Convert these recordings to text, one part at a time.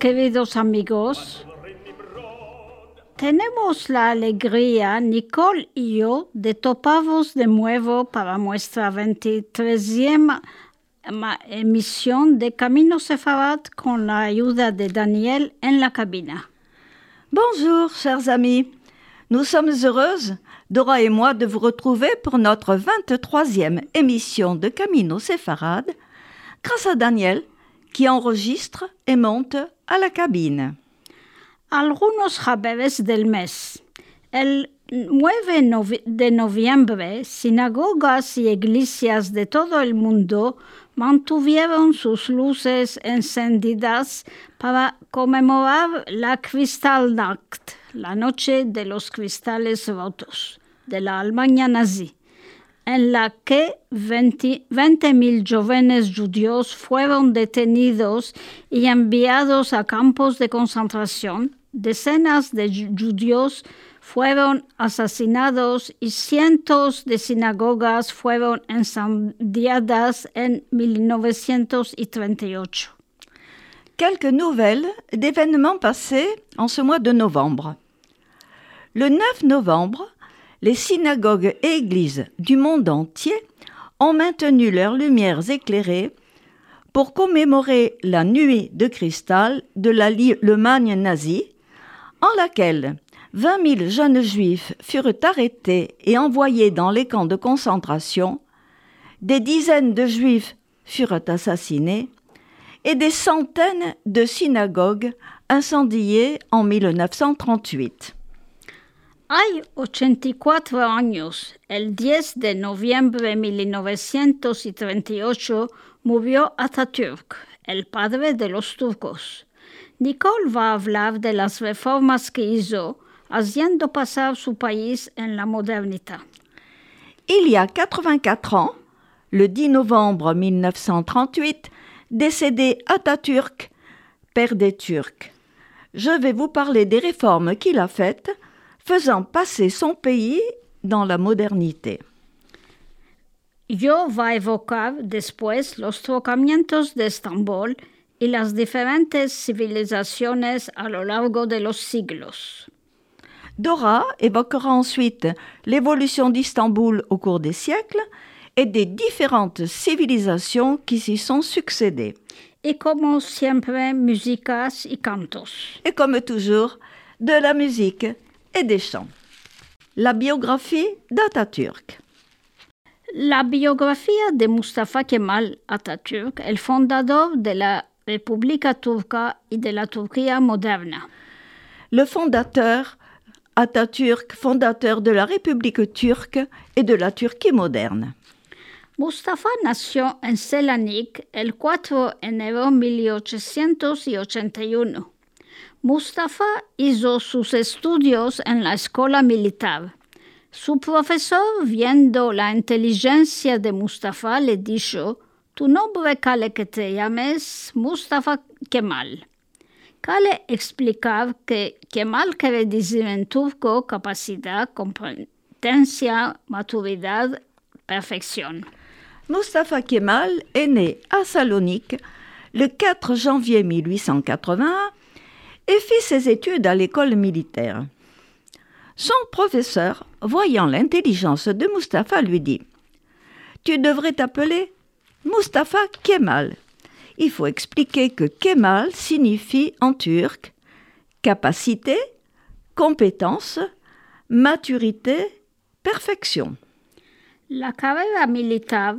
queridos amigos. Tenemos la alegría, Nicole y yo, de toparvos de nuevo para nuestra 23e emisión de Camino Sefarad con la ayuda de Daniel en la cabina. Bonjour, chers amis. Nous sommes heureuses, Dora et moi, de vous retrouver pour notre 23e émission de Camino Sefarad, grâce à Daniel, qui enregistre et monte à la cabine. Algunos jaberes del mes. El 9 de noviembre, sinagogas y iglesias de todo el mundo mantuvieron sus luces encendidas para conmemorar la Kristallnacht, la noche de los cristales rotos, de la Alemania nazi, en la que 20.000 jóvenes judíos fueron detenidos y enviados a campos de concentración, decenas de judíos fueron asesinados y cientos de sinagogas fueron incendiadas en 1938. Quelques nouvelles d'événements passés en ce mois de novembre. Le 9 novembre, les synagogues et églises du monde entier ont maintenu leurs lumières éclairées pour commémorer la nuit de cristal de l'Allemagne nazie, en laquelle 20 000 jeunes juifs furent arrêtés et envoyés dans les camps de concentration, des dizaines de juifs furent assassinés et des centaines de synagogues incendiées en 1938. Hay 84 años, el 10 de noviembre de 1938 murió Atatürk, el padre de los turcos. Nicole va a hablar de las reformas que hizo, haciendo pasar su país en la modernité. Il y a 84 ans, le 10 novembre 1938, décédé Atatürk, père des Turcs. Je vais vous parler des réformes qu'il a faites, faisant passer son pays dans la modernité. Yo va evocar después los trocamientos de Estambul y las diferentes civilizaciones a lo largo de los siglos. Dora évoquera ensuite l'évolution d'Istanbul au cours des siècles et des différentes civilisations qui s'y sont succédées. Y como siempre, músicas y cantos. Et comme toujours, de la musique et. La biographie d'Atatürk. La biografía de Mustafa Kemal Atatürk, el fundador de la República Turca y de la Turquía moderna. Le fondateur Atatürk, fondateur de la République turque et de la Turquie moderne. Mustafa nació en Selanik el 4 de enero de 1881. Mustafa hizo sus estudios en la escuela militar. Su profesor, viendo la inteligencia de Mustafa, le dijo, tu nombre cale que te llames Mustafa Kemal. Cale explicar que Kemal quiere decir en turco capacidad, competencia, maturidad, perfección. Mustafa Kemal est né à Salonique le 4 janvier 1881 et fit ses études à l'école militaire. Son professeur, voyant l'intelligence de Mustafa, lui dit Tu devrais t'appeler Mustafa Kemal. Il faut expliquer que Kemal signifie en turc capacité, compétence, maturité, perfection. La carrera militar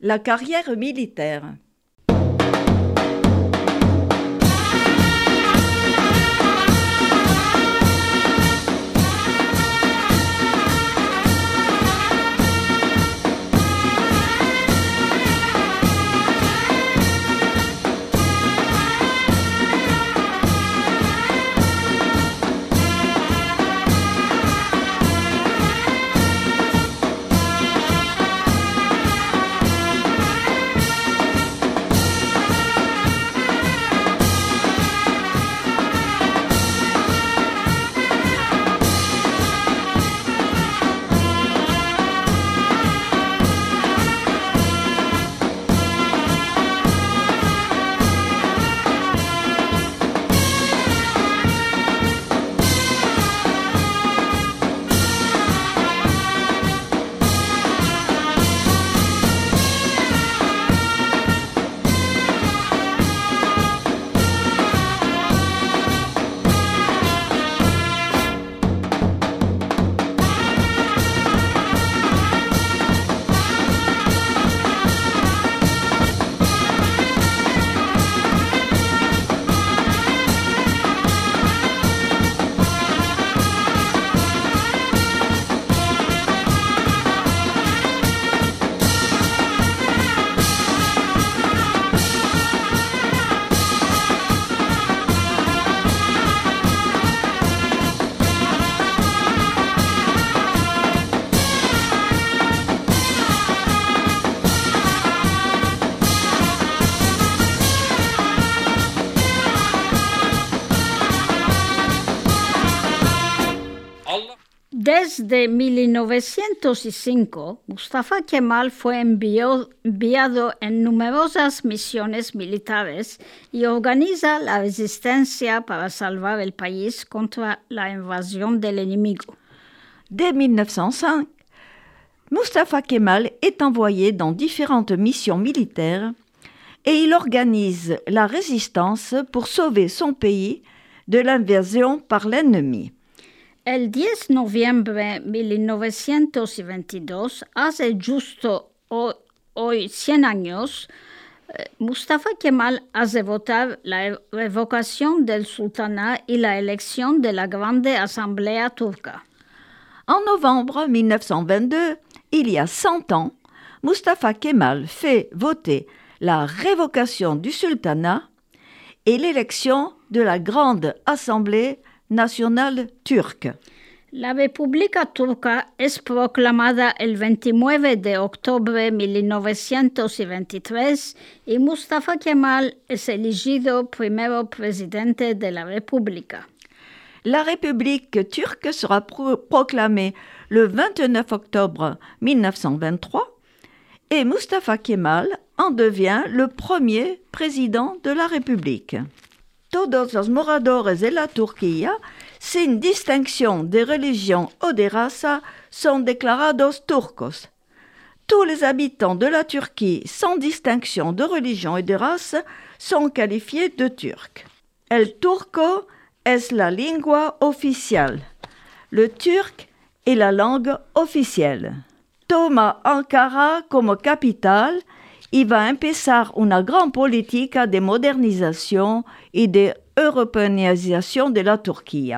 La carrière militaire. Desde 1905, Mustafa Kemal fue enviado en numerosas misiones militares y organiza la resistencia para salvar el país contra la invasión del enemigo. Dès 1905, Mustafa Kemal est envoyé dans différentes missions militaires et il organise la résistance pour sauver son pays de l'invasion par l'ennemi. El 10 de noviembre de 1922, hace justo hoy 100 años, eh, Mustafa Kemal hace votar la revocación del sultanat y la elección de la Grande Asamblea turca. En novembre 1922, il y a 100 ans, Mustafa Kemal fait voter la révocation du sultanat et l'élection de la Grande Assemblée La República Turca es proclamada el 29 de octubre de 1923 y Mustafa Kemal es elegido primero presidente de la República. La République turque sera proclamée le 29 octobre 1923 et Mustafa Kemal en devient le premier président de la République. Todos los moradores de la Turquía, sin distinction de religion ou de raza, sont declarados turcos. Tous les habitants de la Turquie, sans distinction de religion et de race, sont qualifiés de turcs. El turco es la lingua oficial. Le turc est la langue officielle. Toma Ankara como capital y va empezar una gran política de modernización y de européanisation de la Turquie.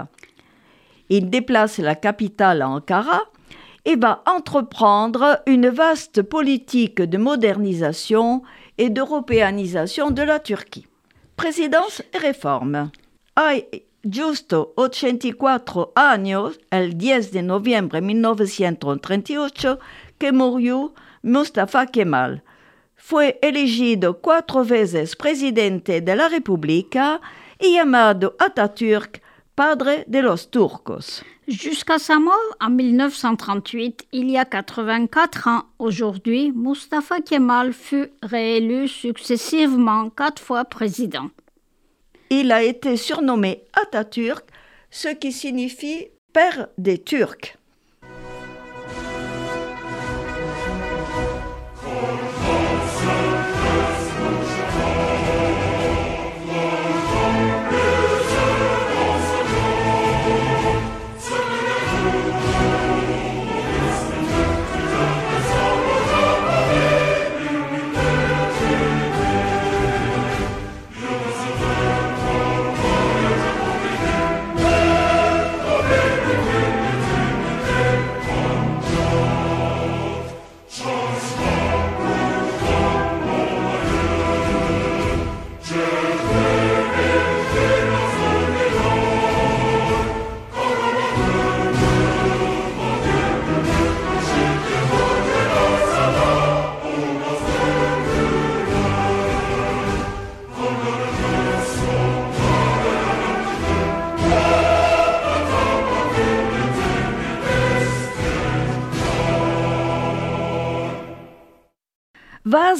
Il déplace la capitale à Ankara et va entreprendre une vaste politique de modernisation et d'européanisation de la Turquie. Présidence et réforme. Hay justo 84 años, el 10 de noviembre de 1938, que murió Mustafa Kemal, fue elegido cuatro veces presidente de la República y llamado Atatürk padre de los turcos. Jusqu'à sa mort en 1938, il y a 84 ans aujourd'hui, Mustafa Kemal fut réélu successivement quatre fois président. Il a été surnommé Atatürk, ce qui signifie père des Turcs.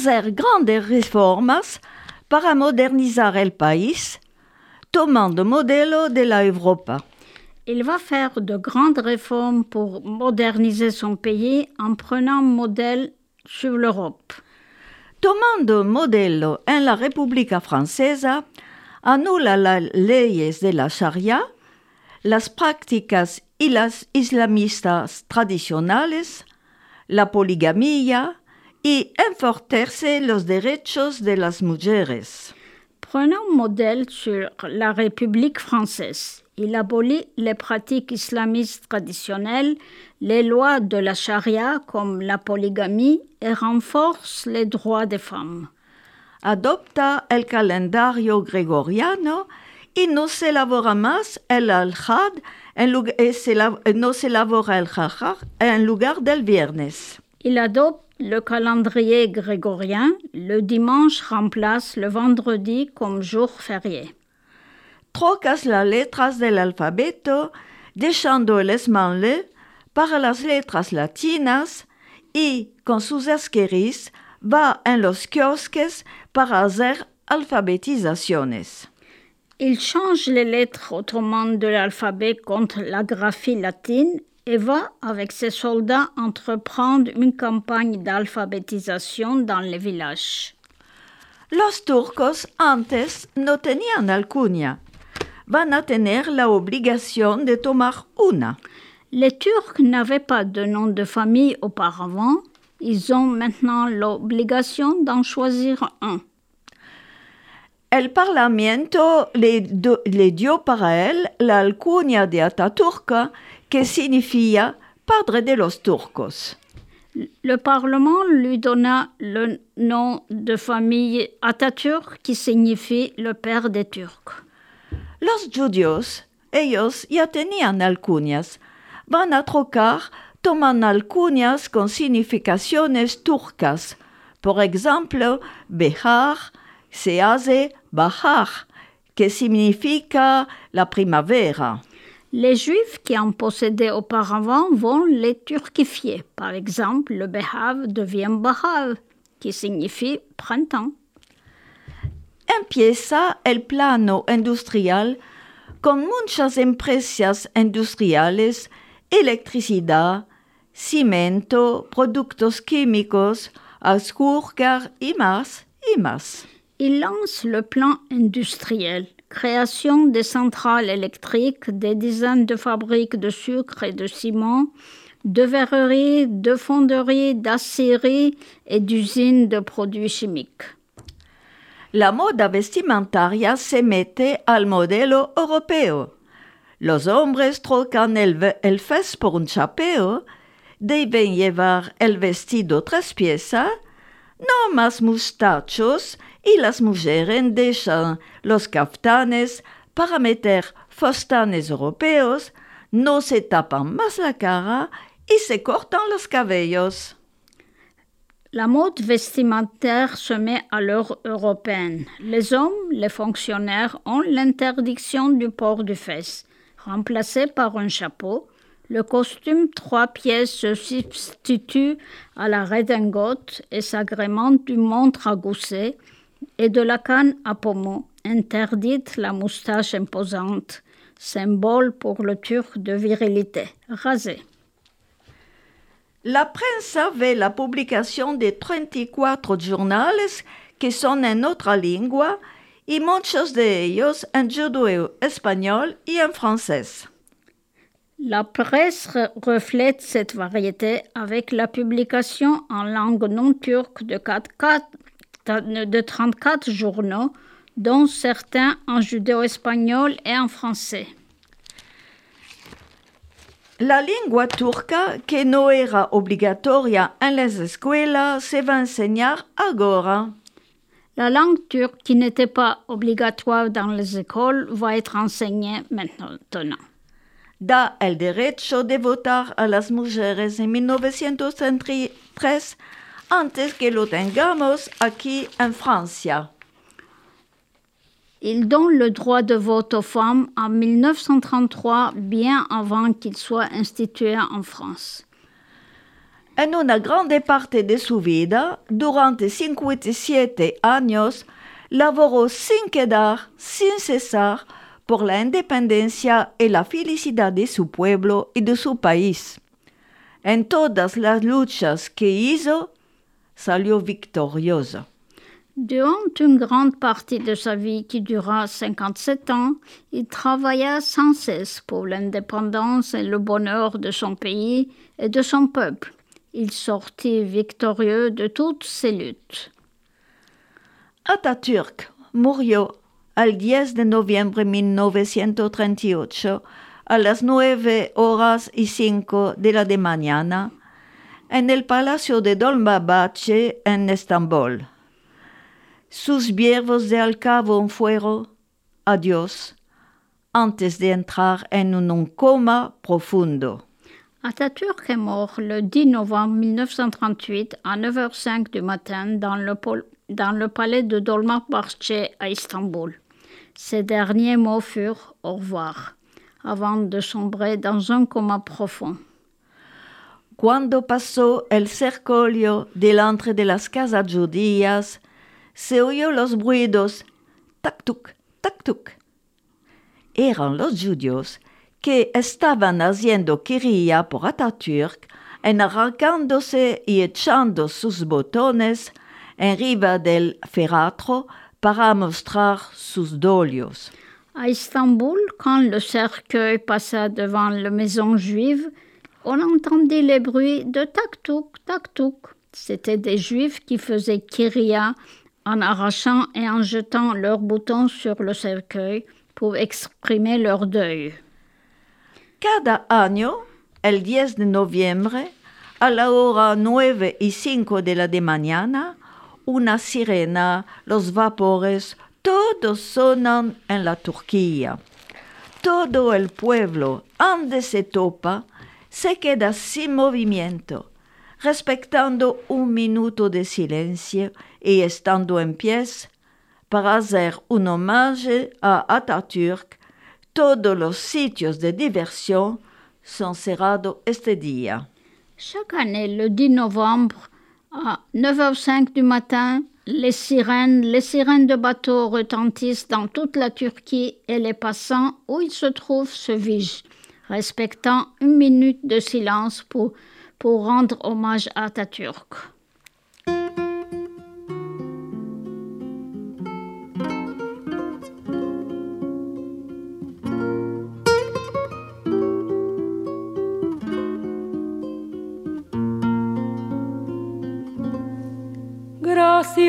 Grandes reformas para modernizar el país, tomando modelo de la Europa. Il va faire de grandes réformes pour moderniser son pays en prenant modèle sur l'Europe. Tomando modelo en la República Francesa, anula las leyes de la Sharia, las prácticas y las islamistas tradicionales, la poligamia, y enforcerse los derechos de las mujeres. Prenons modèle sur la République française. Il abolit les pratiques islamistes traditionnelles, les lois de la charia comme la polygamie et renforce les droits des femmes. Adopta el calendario gregoriano y no se elabora más el al-had no se elabora el en lugar del viernes. Il adopte le calendrier grégorien, le dimanche remplace le vendredi comme jour férié. Trocas las letras del alfabeto, dejando el esmalte para las letras latinas y con sus asqueris va en los kiosques para hacer alfabetizaciones. Il change les lettres autrement de l'alphabet contre la graphie latine et va, avec ses soldats, entreprendre une campagne d'alphabétisation dans les villages. Los turcos antes no tenían alcunia. Van a tener la obligación de tomar una. Les Turcs n'avaient pas de nom de famille auparavant, ils ont maintenant l'obligation d'en choisir un. El Parlamento le, dio para él la alcunia de Ataturk, que significa padre de los turcos. Le Parlement lui donna le nom de famille Atatürk qui signifie le père des Turcs. Los judíos, ellos ya tenían alcunias, van a trocar, toman alcunias con significaciones turcas. Por ejemplo, Behar se hace Bahar, que significa la primavera. Les Juifs qui en possédaient auparavant vont les turquifier. Par exemple, le Behav devient Bahav, qui signifie printemps. Empieza el plano industrial con muchas empresas industriales, electricidad, cimento, productos químicos, azúcar y más y más. Il lance le plan industriel, création des centrales électriques, des dizaines de fabriques de sucre et de ciment, de verreries, de fonderies, d'aciéries et d'usines de produits chimiques. La moda vestimentaria se mete al modelo europeo. Los hombres trocan el, el fez por un chapeo, deben llevar el vestido tres piezas, no más mustachos, y las mujeres dejan los caftanes para meter fostanes europeos, no se tapan más la cara y se cortan los cabellos. La mode vestimentaire se met à l'heure européenne. Les hommes, les fonctionnaires, ont l'interdiction du port du fez, remplacé par un chapeau. Le costume trois pièces se substitue à la redingote et s'agrémente d'une montre à gousset et de la canne à pommeau, interdite la moustache imposante, symbole pour le turc de virilité, rasé. La prensa ve la publicación de 34 journales que son en otra lengua y muchos de ellos en judeo español y en francés. La presse re- reflète cette variété avec la publication en langue non turque de, 4 quatre- de 34 journaux, dont certains en judéo-espagnol et en français. La lengua turca, que no era obligatoria en las escuelas, se va enseñar ahora. La langue turque, qui n'était pas obligatoire dans les écoles, va être enseignée maintenant. Da el derecho de votar a las mujeres en 1933 antes que lo tengamos aquí en Francia. Il donne le droit de vote aux femmes en 1933, bien avant qu'il soit institué en France. En una grande parte de su vida, durante 57 años, laboró sin quedar, sin cesar, por la independencia y la felicidad de su pueblo y de su país. En todas las luchas que hizo, salió victorioso. Durant une grande partie de sa vie qui dura 57 ans, il travailla sans cesse pour l'indépendance et le bonheur de son pays et de son peuple. Il sortit victorieux de toutes ses luttes. Atatürk murió el 10 de noviembre de 1938 a las 9 horas y 5 de la de mañana en el Palacio de Dolmabahce en Estambul. Sus viervos de alcabo fueron adiós antes de entrar en un coma profundo. Atatürk est mort le 10 novembre 1938 à 9h05 du matin dans le, dans le palais de Dolmabahce à Istanbul. Ses derniers mots furent au revoir, avant de sombrer dans un coma profond. Cuando pasó el cercolio delante de las casas judías, se oyó los ruidos tac-tuc, tac-tuc. Eran los judíos que estaban haciendo querella por Atatürk en arrancándose y echando sus botones arriba del feratro para mostrar sus dolios. À Istanbul, quand le cercueil passa devant la maison juive, on entendit les bruits de tac-touc, tac-touc. C'étaient des juifs qui faisaient kiria en arrachant et en jetant leurs boutons sur le cercueil pour exprimer leur deuil. Cada año, el 10 de noviembre, a la hora nueve y cinco de la de mañana, una sirena, los vapores, todos sonan en la Turquía. Todo el pueblo, ande se topa, se queda sin movimiento, respetando un minuto de silencio y estando en pies para hacer un homenaje a Atatürk. Todos los sitios de diversión son cerrados este día. Chaque année, le 10 novembre, à 9h05 du matin, les sirènes, les sirènes de bateaux retentissent dans toute la Turquie et les passants où ils se trouvent se vigent, respectant une minute de silence pour, rendre hommage à Atatürk.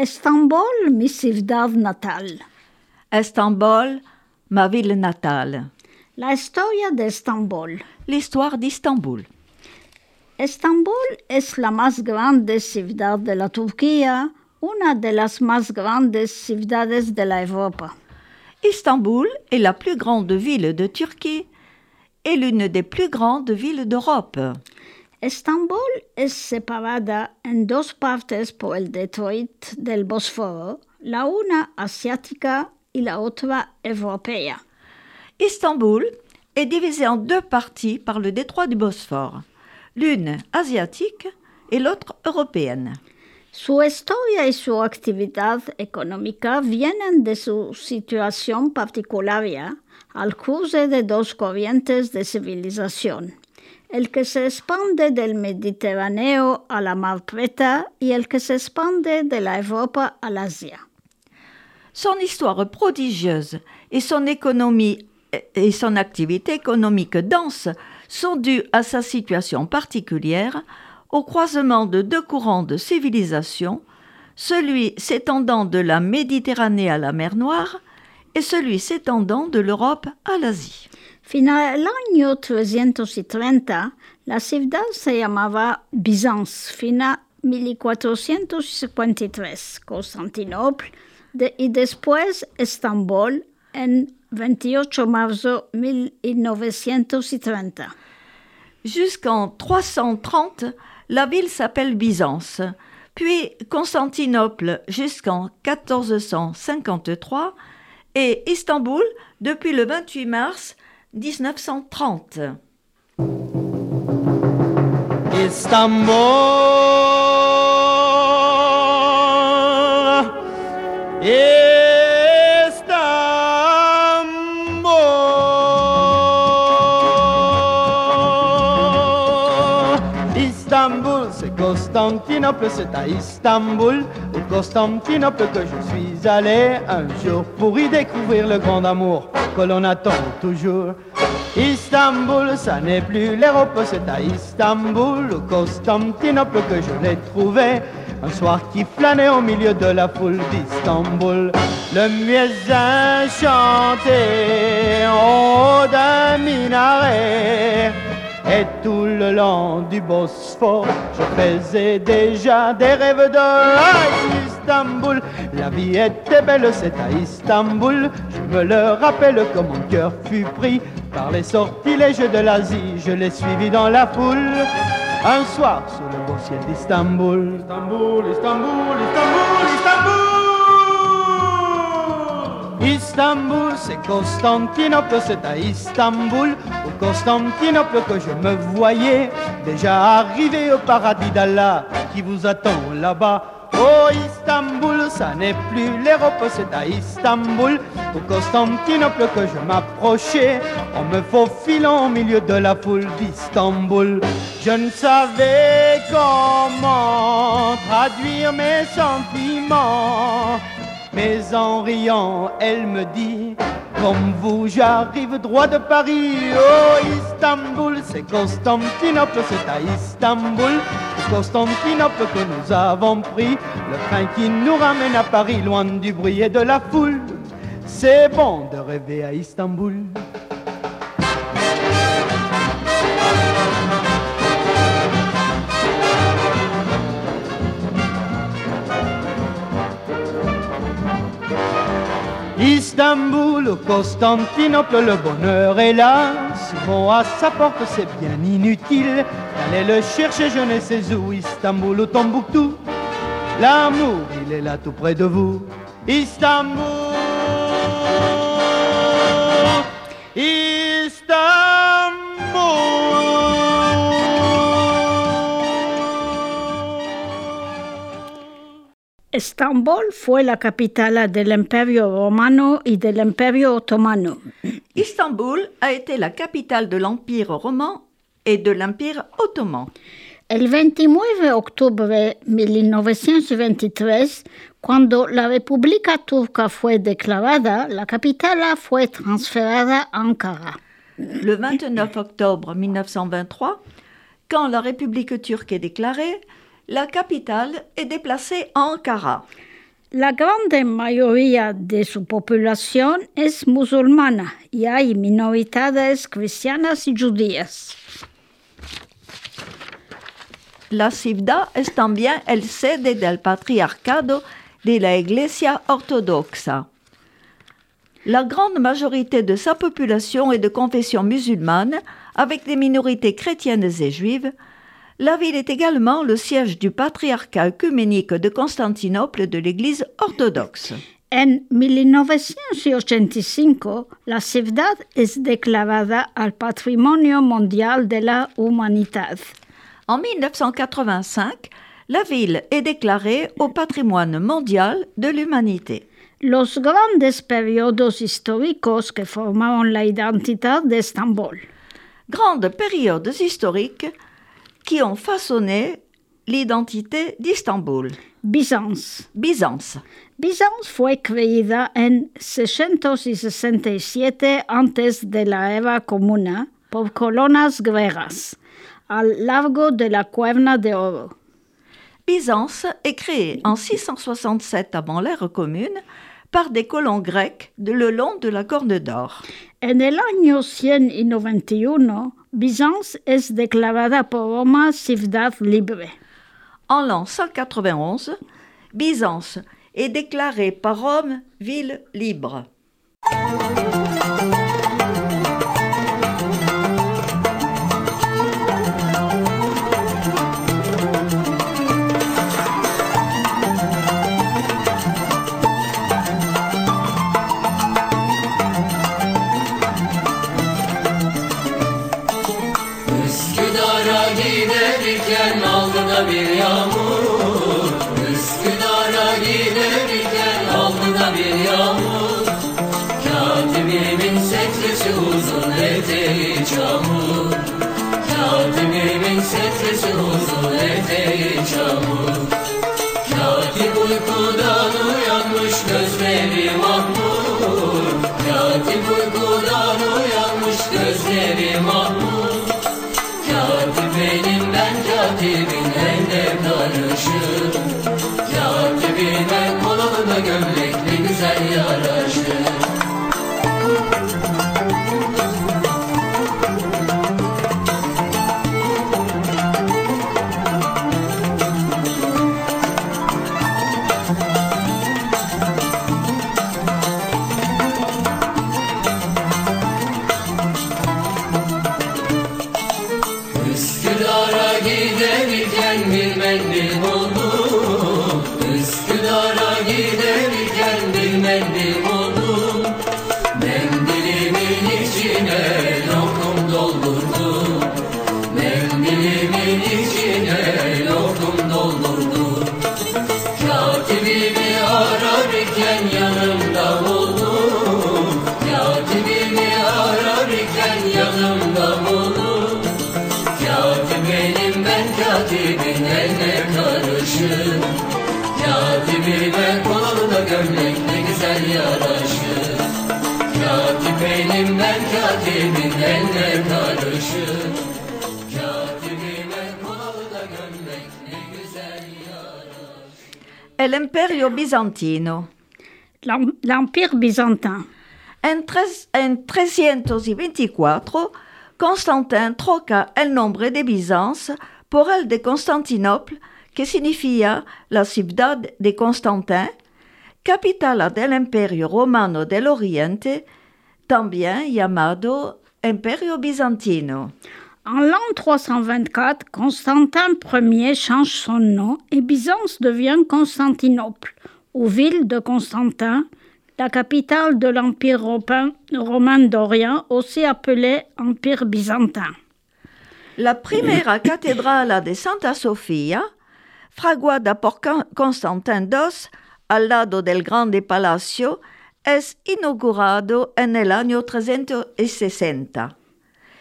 Estambul, mi ciudad natal. Estambul, ma ville natale. La historia de Estambul. L'histoire d'Istanbul. Estambul es la más grande ciudad de la Turquía, una de las más grandes ciudades de la Europa. Istanbul est la plus grande ville de Turquie et l'une des plus grandes villes d'Europe. Estambul es separada en dos partes por el Detroit del Bósforo, la una asiática y la otra europea. Istanbul est divisée en deux parties par le détroit du Bosphore, l'une asiatique et l'autre européenne. Su historia y su actividad económica vienen de su situación particular al cruce de dos corrientes de civilización, el que se expande del Mediterráneo a la Mar Preta y el que se expande de la Europa al Asia. Son histoire prodigieuse et son économie et son activité économique dense sont dues à sa situation particulière au croisement de deux courants de civilisation, celui s'étendant de la Méditerranée à la mer Noire et celui s'étendant de l'Europe à l'Asie. Final el año 330, la ciudad se llamaba Bizance, fina 1453, Constantinopla de, y después Estambul en 28 marzo 1930. Jusqu'en 330, la ville s'appelle Byzance, puis Constantinople jusqu'en 1453 et Istanbul depuis le 28 mars 1930. Istanbul, Istanbul, Istanbul, c'est Constantinople, c'est à Istanbul, Constantinople que je suis allé un jour pour y découvrir le grand amour que l'on attend toujours. Istanbul, ça n'est plus l'Europe, c'est à Istanbul, Constantinople que je l'ai trouvé. Un soir qui flânait au milieu de la foule d'Istanbul, le mieux chantait en d'un minaret. Et tout le long du Bosphore, je faisais déjà des rêves de Istanbul. La vie était belle, c'est à Istanbul. Je me le rappelle comme mon cœur fut pris par les sortilèges de l'Asie. Je l'ai suivi dans la foule. Un soir sous le beau ciel d'Istanbul. Istanbul, Istanbul, Istanbul, Istanbul. Istanbul, c'est Constantinople, c'est à Istanbul, au Constantinople que je me voyais déjà arrivé au paradis d'Allah qui vous attend là-bas. Oh Istanbul, ça n'est plus l'Europe, c'est à Istanbul, au Constantinople que je m'approchais, en me faufilant au milieu de la foule d'Istanbul. Je ne savais comment traduire mes sentiments. Mais en riant, elle me dit Comme vous, j'arrive droit de Paris. Oh, Istanbul, c'est Constantinople, c'est à Istanbul, Constantinople que nous avons pris. Le train qui nous ramène à Paris, loin du bruit et de la foule. C'est bon de rêver à Istanbul. Istanbul, Constantinople, le bonheur est là. Souvent à sa porte, c'est bien inutile d'aller le chercher, je ne sais où. Istanbul ou Tombouctou, l'amour, il est là tout près de vous. Istanbul, Estambul fue la capital del Imperio romano y del Imperio otomano. Istanbul a été la capitale de l'Empire roman et de l'Empire ottoman. El 29 octubre 1923, cuando la República Turca fue declarada, la capital fue transferida a Ankara. Le 29 octobre 1923, quand la République turque est déclarée, la capitale est déplacée à Ankara. La grande mayoría de su población es musulmana y hay minoridades cristianas y judías. La ciudad es también el sede del patriarcado de la Iglesia ortodoxa. La grande majorité de sa population est de confession musulmane, avec des minorités chrétiennes et juives. La ville est également le siège du patriarcat œcuménique de Constantinople de l'Église orthodoxe. En 1985, la ciudad es declarada al Patrimonio Mundial de la Humanidad. En 1985, la ville est déclarée au patrimoine mondial de l'humanité. Los grandes periodos históricos que formaron la identidad de Estambul. Grandes périodes historiques qui ont façonné l'identité d'Istanbul. Byzance. Byzance. Byzance fue creída en 667 antes de la era comuna por colonas griegas al largo de la Cuerna de Oro. Byzance est créée en 667 avant l'ère commune par des colons grecs de le long de la Corne d'Or. En el año 191, Byzance es declarada por Roma ciudad libre. En l'an 191, Byzance est déclarée par Rome ville libre. Bizantino. L'Empire byzantin. En, tres- en 324, Constantin troca el nombre de Byzance por el de Constantinople, que significa la ciudad de Constantin, capitale del Imperio Romano del Oriente, también llamado Imperio Bizantino. En l'an 324, Constantin Ier change son nom et Byzance devient Constantinople, ou ville de Constantin, la capitale de l'Empire romain d'Orient, aussi appelé Empire byzantin. La primera catedral de Santa Sofia, fraguada por Constantin II al lado del Grande Palacio, es inaugurado en el año 360.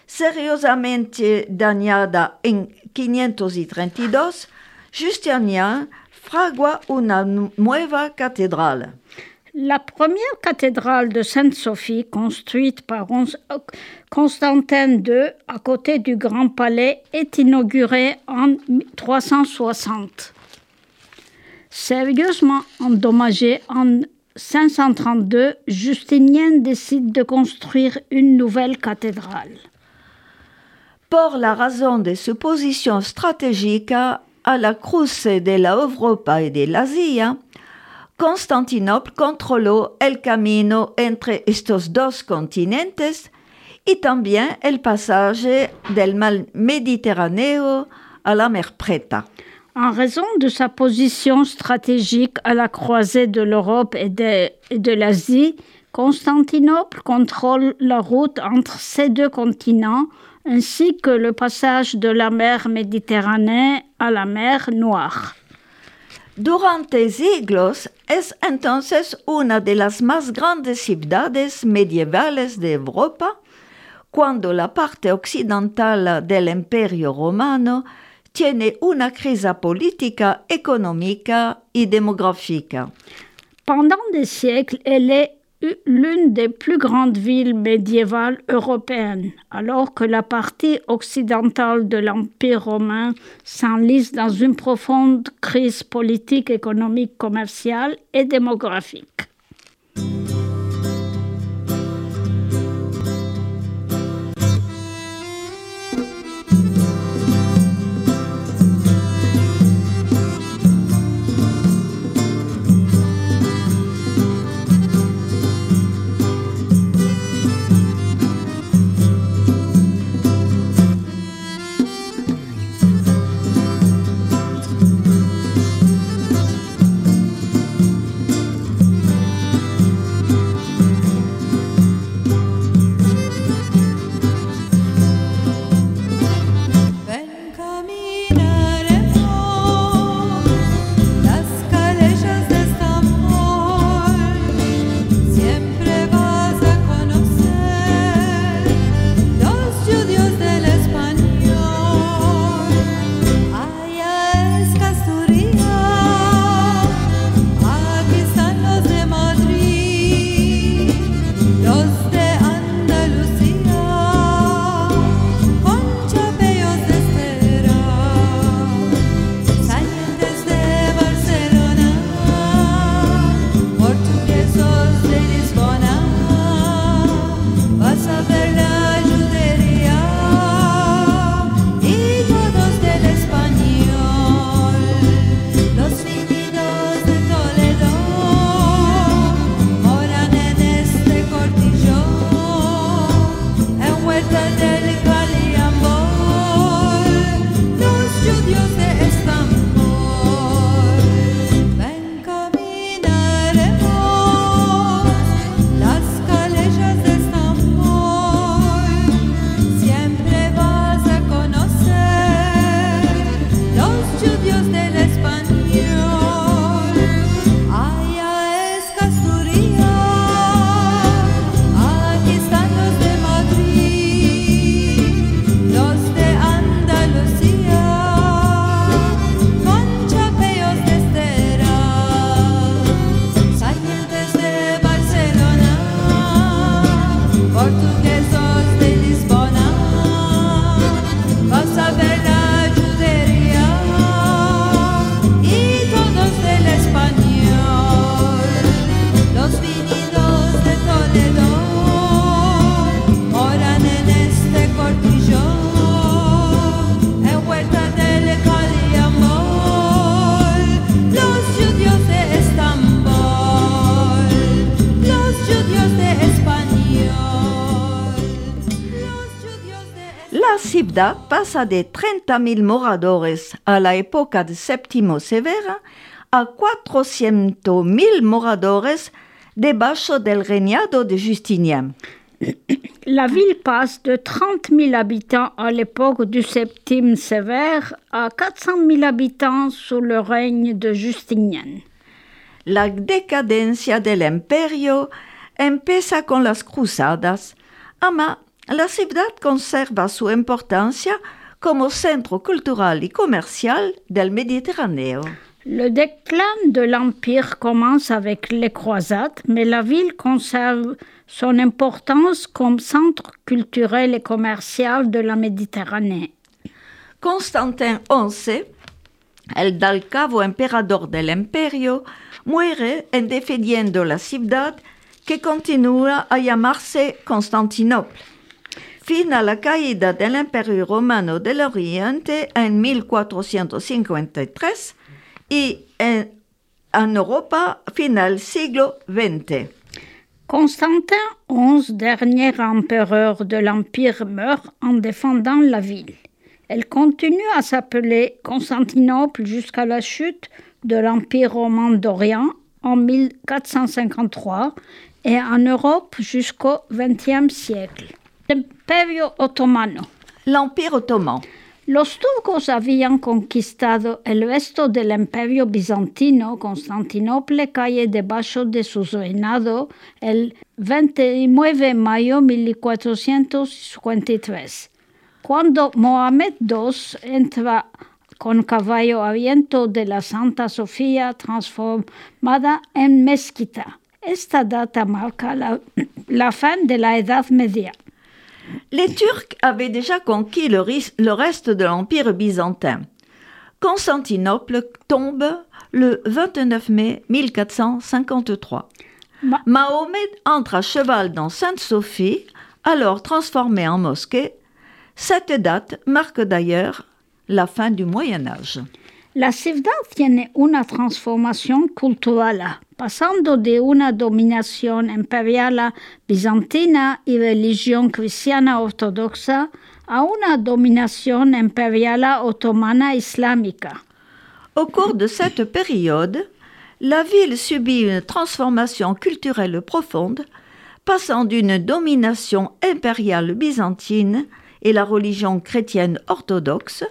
Seriosamente dañada en 532, Justinian fragua una nueva catedral. La première cathédrale de Sainte-Sophie, construite par Constantin II à côté du Grand Palais, est inaugurée en 360. Sérieusement endommagée en 532, Justinien décide de construire une nouvelle cathédrale. Por la raison de su position stratégique à la cruce de la Europa et de l'Asia, Constantinople controló el camino entre estos dos continentes y también el pasaje del mar Méditerraneo à la mer Preta. En raison de sa position stratégique à la croisée de l'Europe et de, l'Asie, Constantinople contrôle la route entre ces deux continents ainsi que le passage de la mer Méditerranée à la mer Noire. Durante siglos es entonces una de las más grandes ciudades medievales de Europa, cuando la parte occidental del Imperio Romano tiene una crisis política, économique et démographique. Pendant des siècles, elle est l'une des plus grandes villes médiévales européennes, alors que la partie occidentale de l'Empire romain s'enlise dans une profonde crise politique, économique, commerciale et démographique. La ciudad pasa de 30.000 moradores a la época de Séptimo Severa a 400.000 moradores debajo del reinado de Justinien. La ville passe de 30 000 habitants à l'époque du Septime Sévère à 400 000 habitants sous le règne de Justinien. La decadencia del imperio empieza con las cruzadas, ama la ciudad conserva su importancia como centro cultural y comercial del Mediterráneo. Le déclin de l'Empire commence avec les croisades, mais la ville conserve son importance comme centre culturel et commercial de la Méditerranée. Constantin XI, el dalcavo emperador del imperio, muere en defendiendo la ciudad que continúa a llamarse Constantinople. Fin a la caída del Imperio Romano del Oriente en 1453 y en, en Europa final siglo XX. Constantin XI, dernier empereur de l'Empire, meurt en défendant la ville. Elle continue à s'appeler Constantinople jusqu'à la chute de l'Empire romain d'Orient en 1453 et en Europe jusqu'au XXe siècle. L'Imperio Ottomano. L'Empire ottoman. Los turcos habían conquistado el resto del imperio bizantino. Constantinople cae debajo de su reinado el 29 de mayo de 1453. Cuando Mohamed II entra con caballo a viento de la Santa Sofía transformada en mezquita. Esta data marca la, la fin de la Edad Media. Les Turcs avaient déjà conquis le, reste de l'Empire byzantin. Constantinople tombe le 29 mai 1453. Ma- Mahomet entre à cheval dans Sainte-Sophie, alors transformée en mosquée. Cette date marque d'ailleurs la fin du Moyen Âge. La ciudad tiene una transformación cultural, pasando de una dominación imperial bizantina y religión cristiana ortodoxa a una dominación imperial otomana islámica. Au cours de cette période, la ville subit une transformation culturelle profonde, passant d'une domination impériale byzantine et la religion chrétienne orthodoxe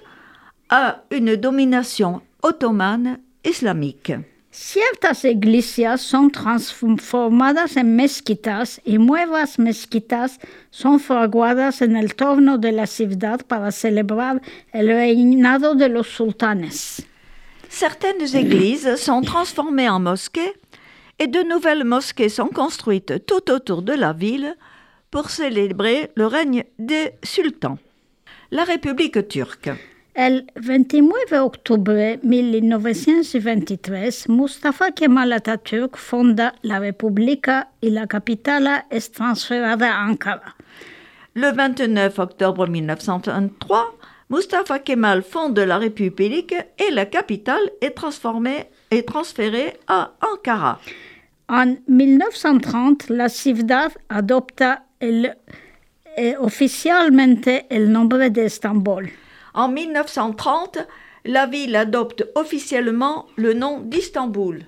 à une domination ottomane islamique. Ciertas iglesias son transformadas en mezquitas y nuevas mezquitas son fraguadas en el torno de la ciudad para celebrar el reinado de los sultanes. Certaines églises sont transformées en mosquées et de nouvelles mosquées sont construites tout autour de la ville pour célébrer le règne des sultans. La République turque. El 29 de octubre de 1923, Mustafa Kemal Atatürk fonda la República y la capital es transferida a Ankara. Le 29 octobre 1923, Mustafa Kemal fonde la République et la capitale est transformée et transférée à Ankara. En 1930, la ciudad adopta el, oficialmente el nombre de Estambul. En 1930, la ville adopte officiellement le nom d'Istanbul.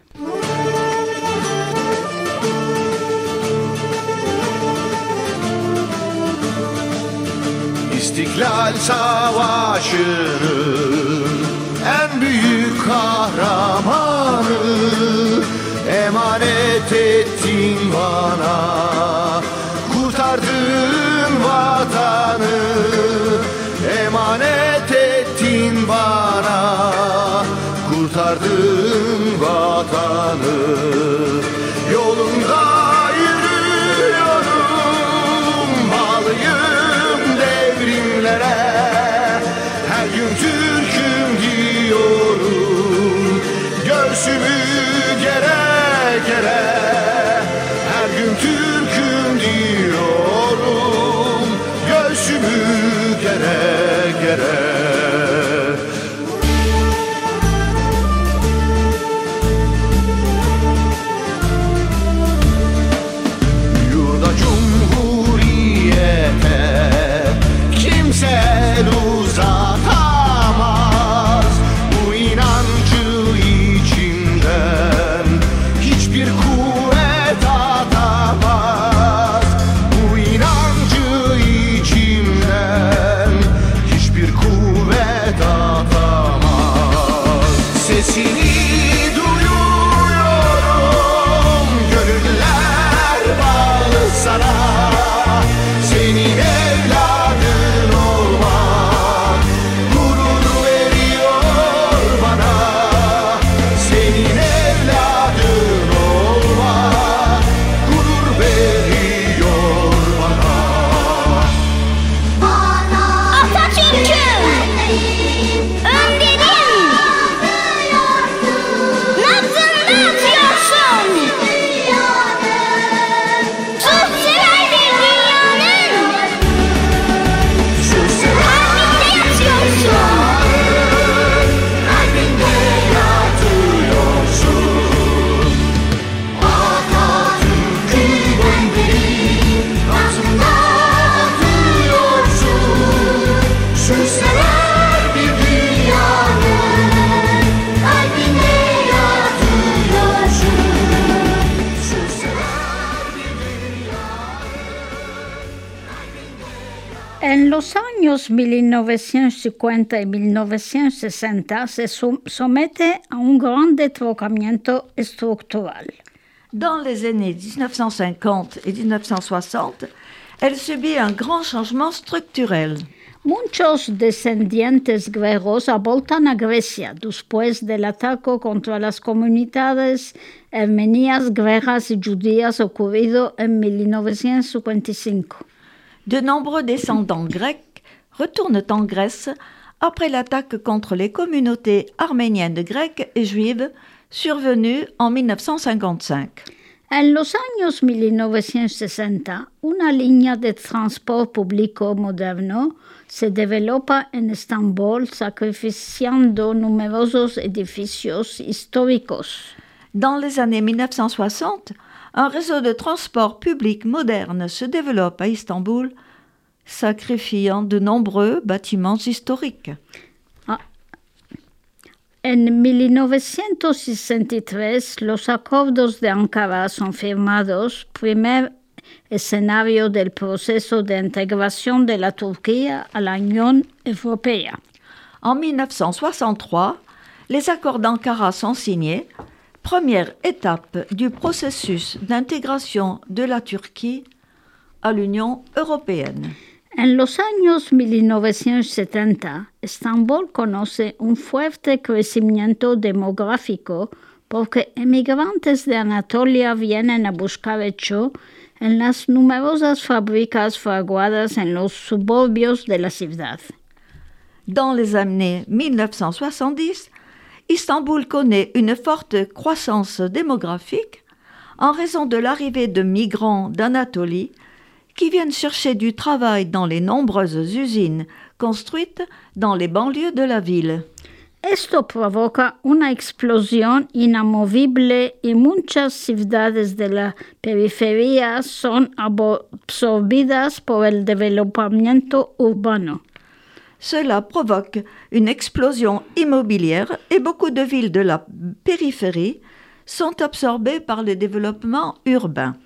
İstiklal Savaşı'nın en büyük kahramanı Emanet ettin bana Kurtardın vatanı bana Kurtardın vatanı los años 1950 y 1960 se som- somete a un grande trocamiento estructural. Dans les années 1950 et 1960, elle subit un grand changement structurel. Muchos descendientes guerreros aboltan a Grecia después del ataque contra las comunidades armenias, gregas y judías ocurrido en 1955. De nombreux descendants grecs retournent en Grèce après l'attaque contre les communautés arméniennes grecques et juives survenue en 1955. En los años 1960, una línea de transporte público moderno se developa en Estambul, sacrificando numerosos edificios históricos. Dans les années 1960, un réseau de transport public moderne se développe à Istanbul, sacrifiant de nombreux bâtiments historiques. En 1963, los acuerdos de Ankara son firmados, primer escenario del proceso de integración de la Turquía a la Unión Europea. En 1963, les accords d'Ankara sont signés, première étape du processus d'intégration de la Turquie à l'Union européenne. En los años 1970, Estambul conoce un fuerte crecimiento demográfico porque emigrantes de Anatolia vienen a buscar hecho en las numerosas fábricas fraguadas en los suburbios de la ciudad. Dans les années 1970, Istanbul connaît une forte croissance démographique en raison de l'arrivée de migrants d'Anatolie qui viennent chercher du travail dans les nombreuses usines construites dans les banlieues de la ville. Esto provoca una explosión inamovible y muchas ciudades de la periferia son absorbidas por el developamiento urbano. Cela provoque une explosion immobilière et beaucoup de villes de la périphérie sont absorbées par le développement urbain.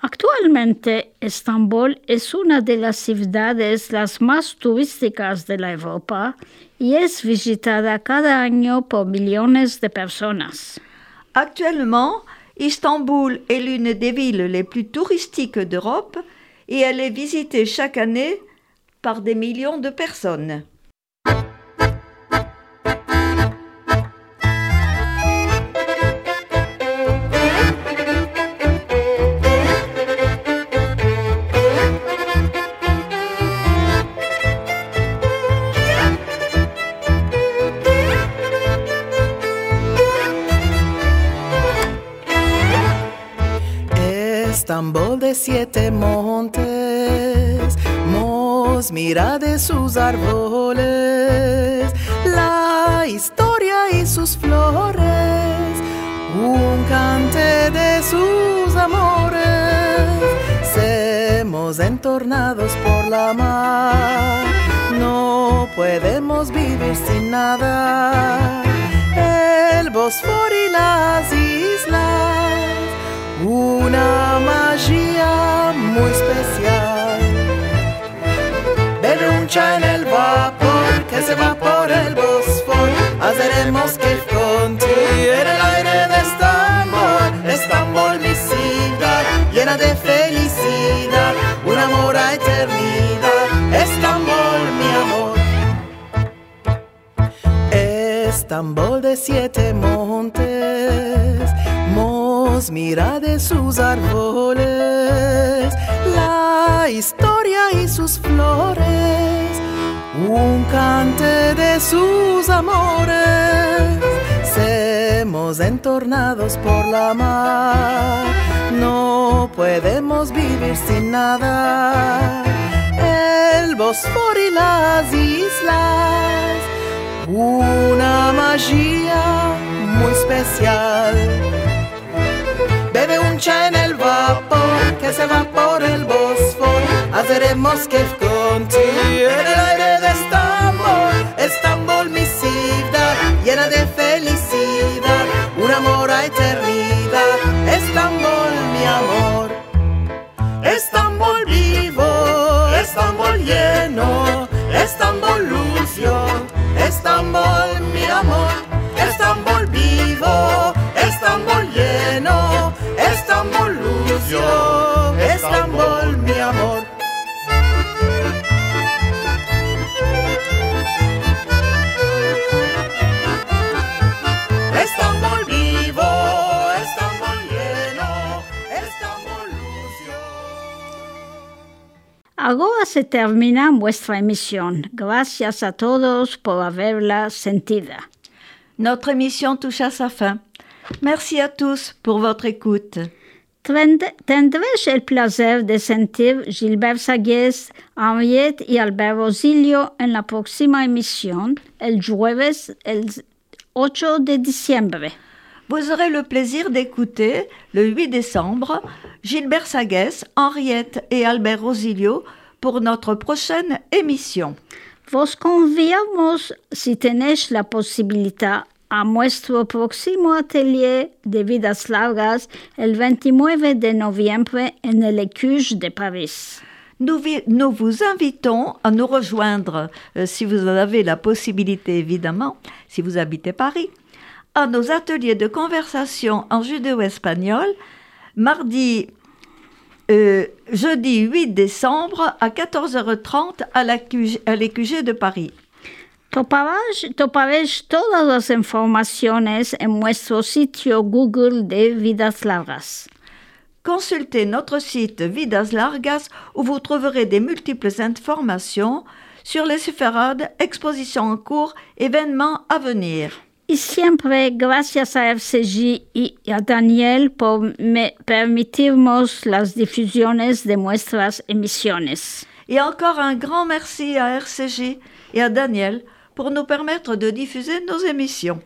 Actualmente, Estambul es una de las ciudades las más turísticas de la Europa y es visitada cada año por millones de personas. Actuellement, Istanbul est l'une des villes les plus touristiques d'Europe et elle est visitée chaque année par des millions de personnes. Estambul de siete montes, Mos mira de sus árboles, la historia y sus flores, un cante de sus amores, semos entornados por la mar, no podemos vivir sin nada, el Bosforo y las islas una magia muy especial. Chai en el vapor que se va por el Bosforo. Haremos que contigo en el aire de Estambul. Estambul, mi ciudad, llena de felicidad, un amor a eternidad. Estambul, mi amor. Estambul de siete montes, Mos mira de sus árboles, la historia y sus flores, un cante de sus amores, semos entornados por la mar, no podemos vivir sin nada, el Bosforo y las islas una magia muy especial se uncha en el vapor, que se va por el Bosfor. Haceremos que contigo en el aire de Estambul, Estambul mi ciudad, llena de felicidad, un amor a eternidad. Estambul mi amor, Estambul vivo, Estambul lleno, Estambul lucio, Estambul mi amor, Estambul vivo. Lucio, Estambul mi amor. Estambul vivo, Estambul lleno, Estambul Lucio. Ahora se termina nuestra emisión. Gracias a todos por haberla sentida. Notre émission touche à sa fin. Merci à tous pour votre écoute. Tend- Tendré el placer de sentir Gilbert Sagues, Henriette y Albert Rosilio en la próxima emisión, el jueves el 8 de diciembre. Vous aurez le plaisir d'écouter, le 8 décembre, Gilbert Sagues, Henriette et Albert Rosilio pour notre prochaine émission. Vos conviamos, si tenéis la posibilidad, a nuestro próximo atelier de vidas largas el 29 de noviembre en el de Paris. Nous, vous invitons à nous rejoindre, euh, si vous en avez la possibilité évidemment, si vous habitez Paris, à nos ateliers de conversation en judéo-espagnol, mardi, euh, jeudi 8 décembre à 14h30 à la QG à l'EQG de Paris. Toparéis, toparéis todas las informaciones en nuestro sitio Google de vidas largas. Consultez notre site Vidas Largas où vous trouverez des multiples informations sur les suffrades, expositions en cours, événements à venir. Y siempre gracias a FCG y a Daniel por me permitirnos las difusiones de nuestras emisiones. Et encore un grand merci à RCG et à Daniel pour nous permettre de diffuser nos émissions.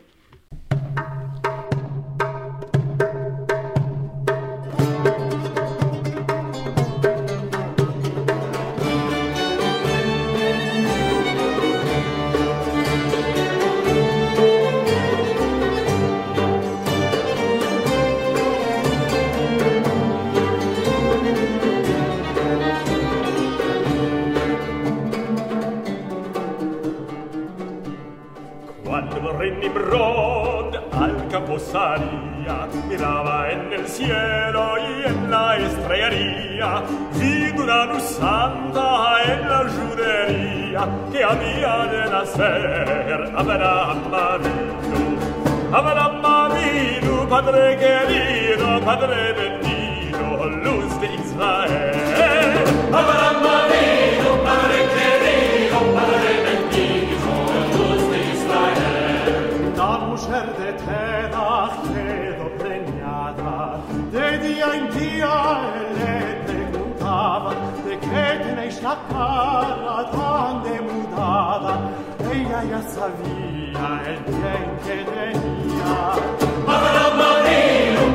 Salía, miraba en el cielo y en la estrellería, vi una luz santa en la judería que había de nacer Abraham Avinu. Abraham Avinu, Padre querido, Padre bendito, luz de Israel. Abraham Avinu, Padre querido, Padre Israel. La mujer de Terach quedó preñada. De día en día él le preguntaba de qué tenéis la cara tan demudada. Ella ya sabía el bien que tenía. Abraham Avinu,